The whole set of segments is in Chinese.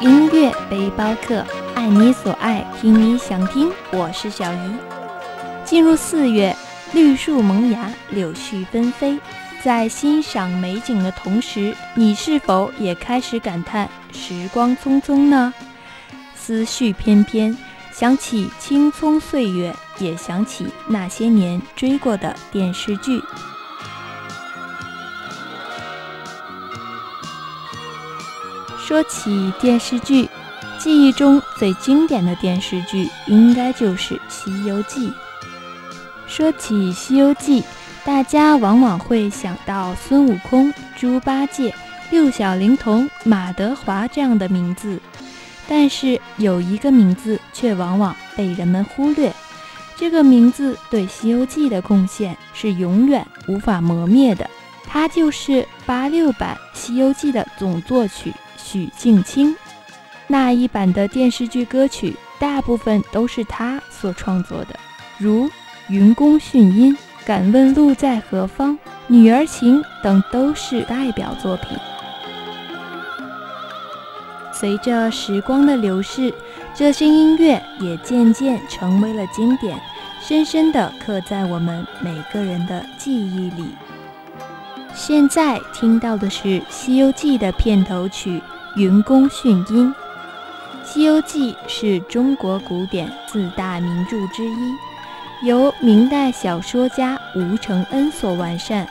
音乐背包客，爱你所爱，听你想听。我是小姨。进入四月，绿树萌芽，柳絮纷飞，在欣赏美景的同时，你是否也开始感叹时光匆匆呢？思绪翩翩，想起青葱岁月，也想起那些年追过的电视剧。说起电视剧，记忆中最经典的电视剧应该就是《西游记》。说起《西游记》，大家往往会想到孙悟空、猪八戒、六小龄童、马德华这样的名字，但是有一个名字却往往被人们忽略，这个名字对《西游记》的贡献是永远无法磨灭的，它就是八六版《西游记》的总作曲。许镜清那一版的电视剧歌曲，大部分都是他所创作的，如《云宫迅音》《敢问路在何方》《女儿情》等都是代表作品。随着时光的流逝，这些音乐也渐渐成为了经典，深深地刻在我们每个人的记忆里。现在听到的是《西游记》的片头曲。云宫迅音，《西游记》是中国古典四大名著之一，由明代小说家吴承恩所完善，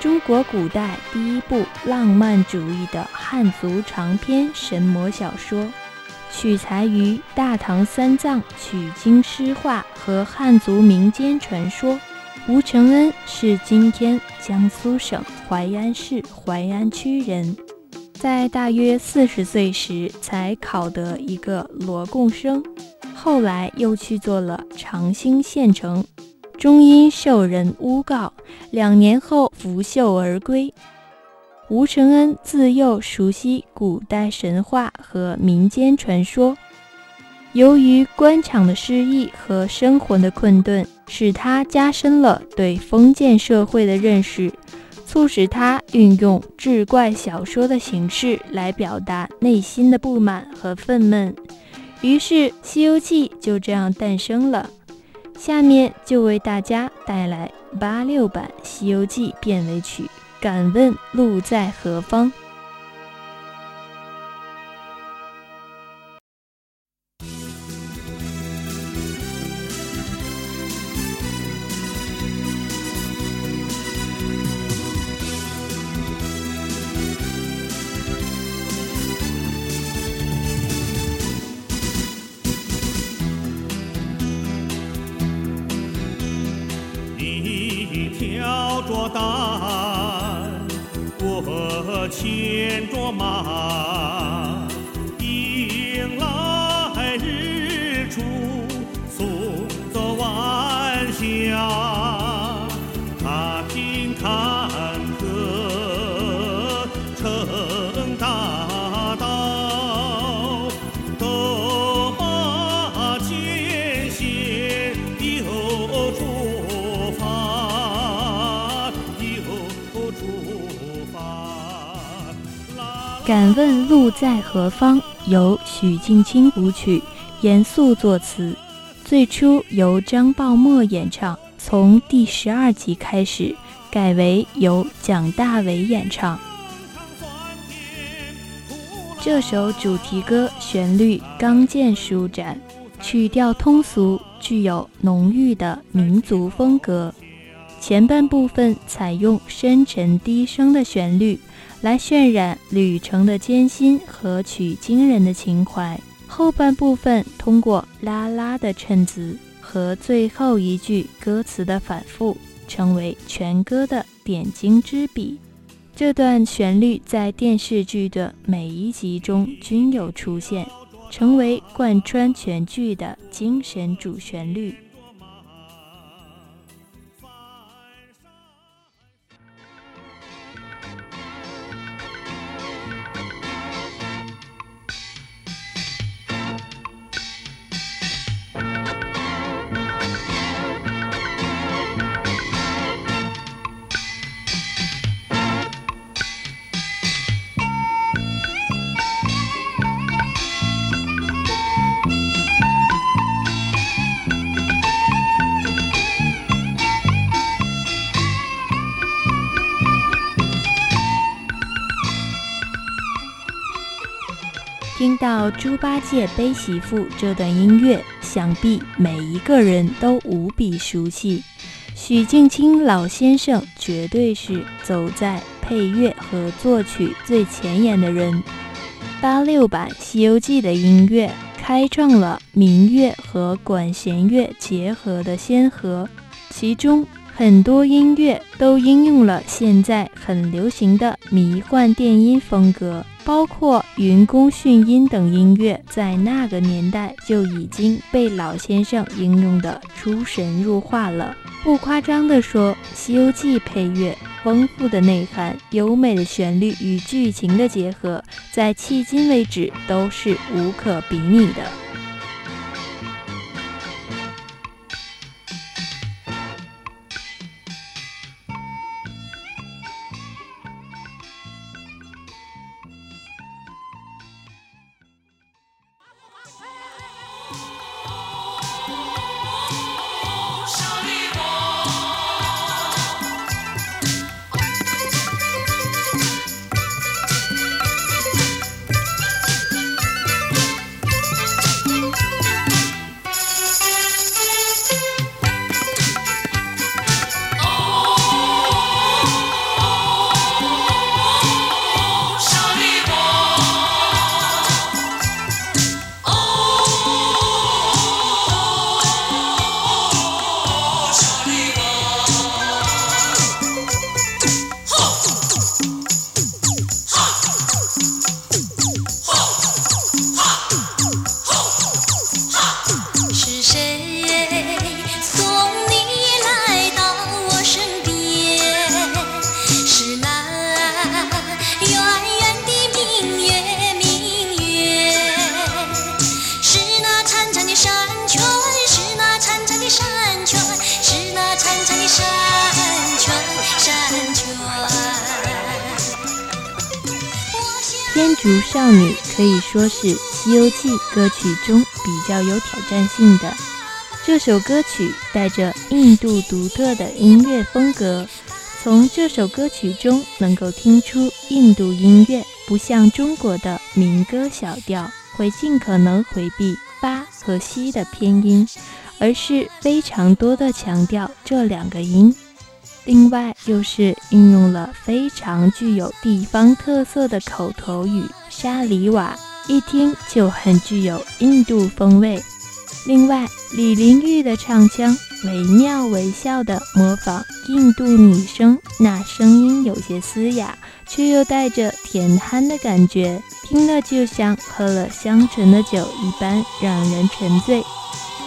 中国古代第一部浪漫主义的汉族长篇神魔小说，取材于大唐三藏取经诗画和汉族民间传说。吴承恩是今天江苏省淮安市淮安区人。在大约四十岁时，才考得一个罗贡生，后来又去做了长兴县城，终因受人诬告，两年后拂袖而归。吴承恩自幼熟悉古代神话和民间传说，由于官场的失意和生活的困顿，使他加深了对封建社会的认识。促使他运用志怪小说的形式来表达内心的不满和愤懑，于是《西游记》就这样诞生了。下面就为大家带来八六版《西游记》片尾曲《敢问路在何方》。担，我牵着马，敢问路在何方？由许镜清谱曲，严肃作词，最初由张抱默演唱，从第十二集开始改为由蒋大为演唱。这首主题歌旋律刚健舒展，曲调通俗，具有浓郁的民族风格。前半部分采用深沉低声的旋律。来渲染旅程的艰辛和取经人的情怀。后半部分通过啦啦的衬词和最后一句歌词的反复，成为全歌的点睛之笔。这段旋律在电视剧的每一集中均有出现，成为贯穿全剧的精神主旋律。到猪八戒背媳妇这段音乐，想必每一个人都无比熟悉。许镜清老先生绝对是走在配乐和作曲最前沿的人。八六版《西游记》的音乐开创了民乐和管弦乐结合的先河，其中很多音乐都应用了现在很流行的迷幻电音风格。包括云宫迅音等音乐，在那个年代就已经被老先生应用的出神入化了。不夸张地说，《西游记》配乐丰富的内涵、优美的旋律与剧情的结合，在迄今为止都是无可比拟的。竹少女可以说是《西游记》歌曲中比较有挑战性的。这首歌曲带着印度独特的音乐风格，从这首歌曲中能够听出印度音乐不像中国的民歌小调，会尽可能回避巴和西的偏音，而是非常多的强调这两个音。另外，又是运用了非常具有地方特色的口头语沙里瓦，一听就很具有印度风味。另外，李玲玉的唱腔惟妙惟肖地模仿印度女声，那声音有些嘶哑，却又带着甜憨的感觉，听了就像喝了香醇的酒一般，让人沉醉。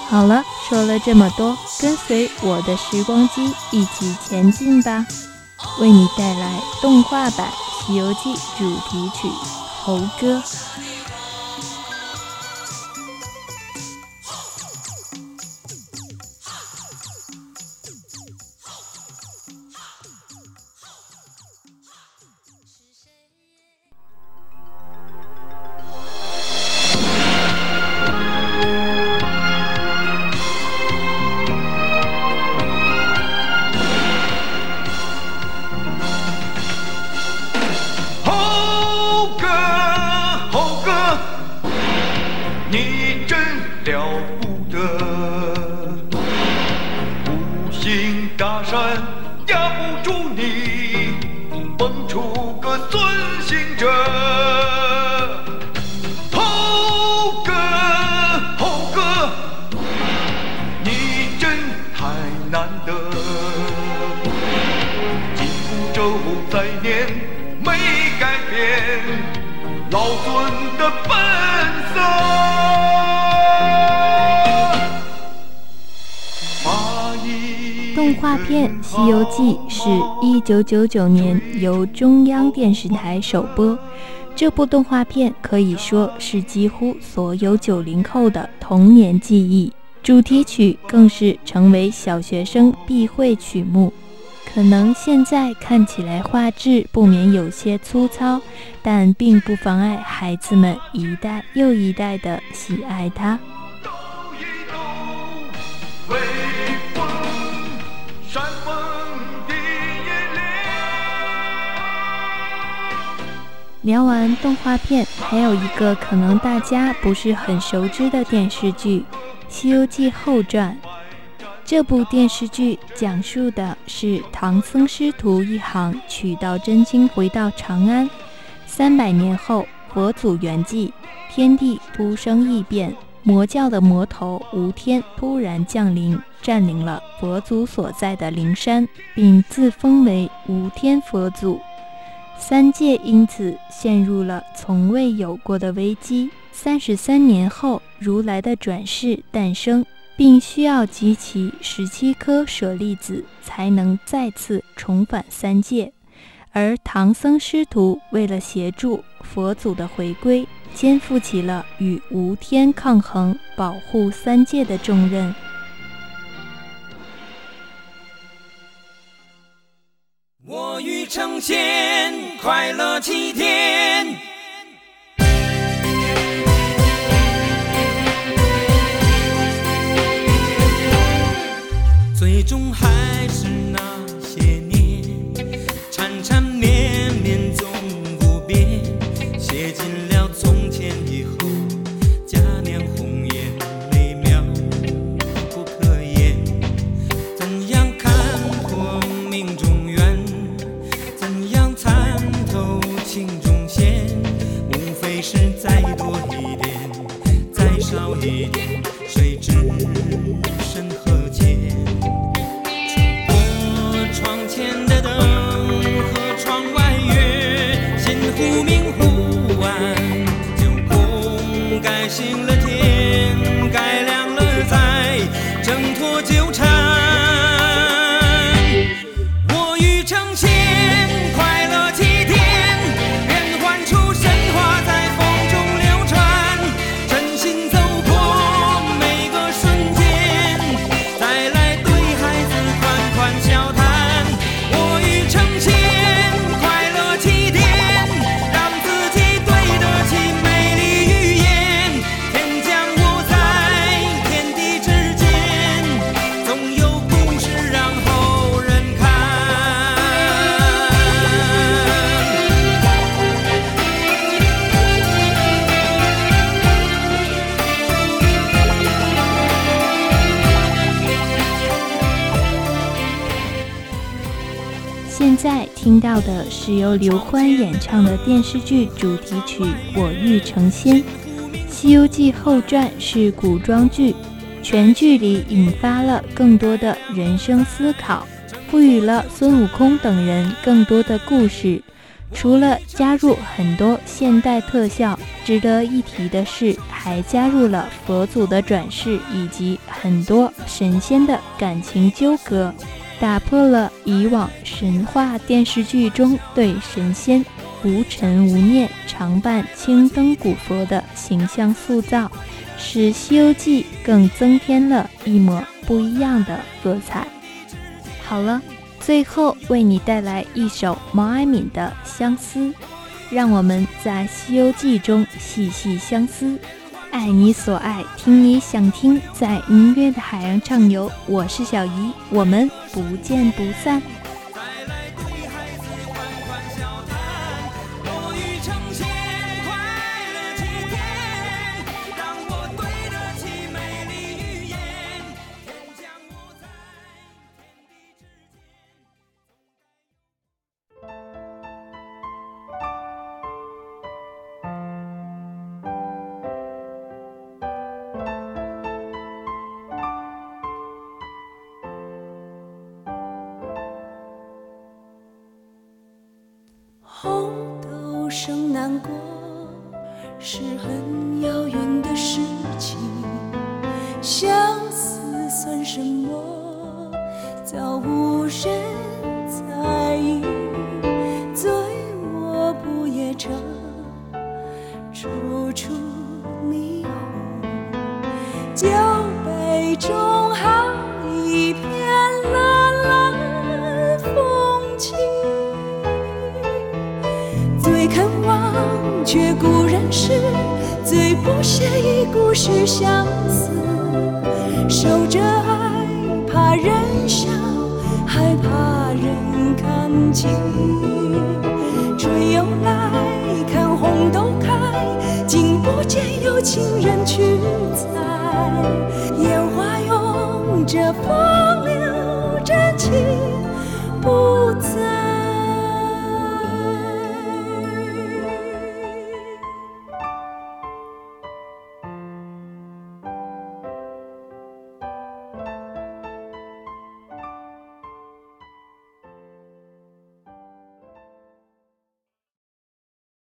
好了，说了这么多，跟随我的时光机一起前进吧，为你带来动画版《西游记》主题曲《猴哥》。画片《西游记》是一九九九年由中央电视台首播。这部动画片可以说是几乎所有九零后的童年记忆，主题曲更是成为小学生必会曲目。可能现在看起来画质不免有些粗糙，但并不妨碍孩子们一代又一代的喜爱它。聊完动画片，还有一个可能大家不是很熟知的电视剧《西游记后传》。这部电视剧讲述的是唐僧师徒一行取到真经回到长安，三百年后佛祖圆寂，天地突生异变，魔教的魔头吴天突然降临，占领了佛祖所在的灵山，并自封为吴天佛祖。三界因此陷入了从未有过的危机。三十三年后，如来的转世诞生，并需要集齐十七颗舍利子，才能再次重返三界。而唐僧师徒为了协助佛祖的回归，肩负起了与无天抗衡、保护三界的重任。我欲成仙，快乐齐天。最终还是那一点，到的是由刘欢演唱的电视剧主题曲《我欲成仙》。《西游记后传》是古装剧，全剧里引发了更多的人生思考，赋予了孙悟空等人更多的故事。除了加入很多现代特效，值得一提的是，还加入了佛祖的转世以及很多神仙的感情纠葛。打破了以往神话电视剧中对神仙无尘无念、常伴青灯古佛的形象塑造，使《西游记》更增添了一抹不一样的色彩。好了，最后为你带来一首毛阿敏的《相思》，让我们在《西游记》中细细相思。爱你所爱，听你想听，在音乐的海洋畅游。我是小姨，我们不见不散。过是很遥远的事情，相思算什么？早无人在意。醉卧不夜城，处处最不屑一故事相思。守着爱，怕人笑，害怕人看清。春又来，看红豆开，竟不见有情人去采。烟花拥着风流真情不在。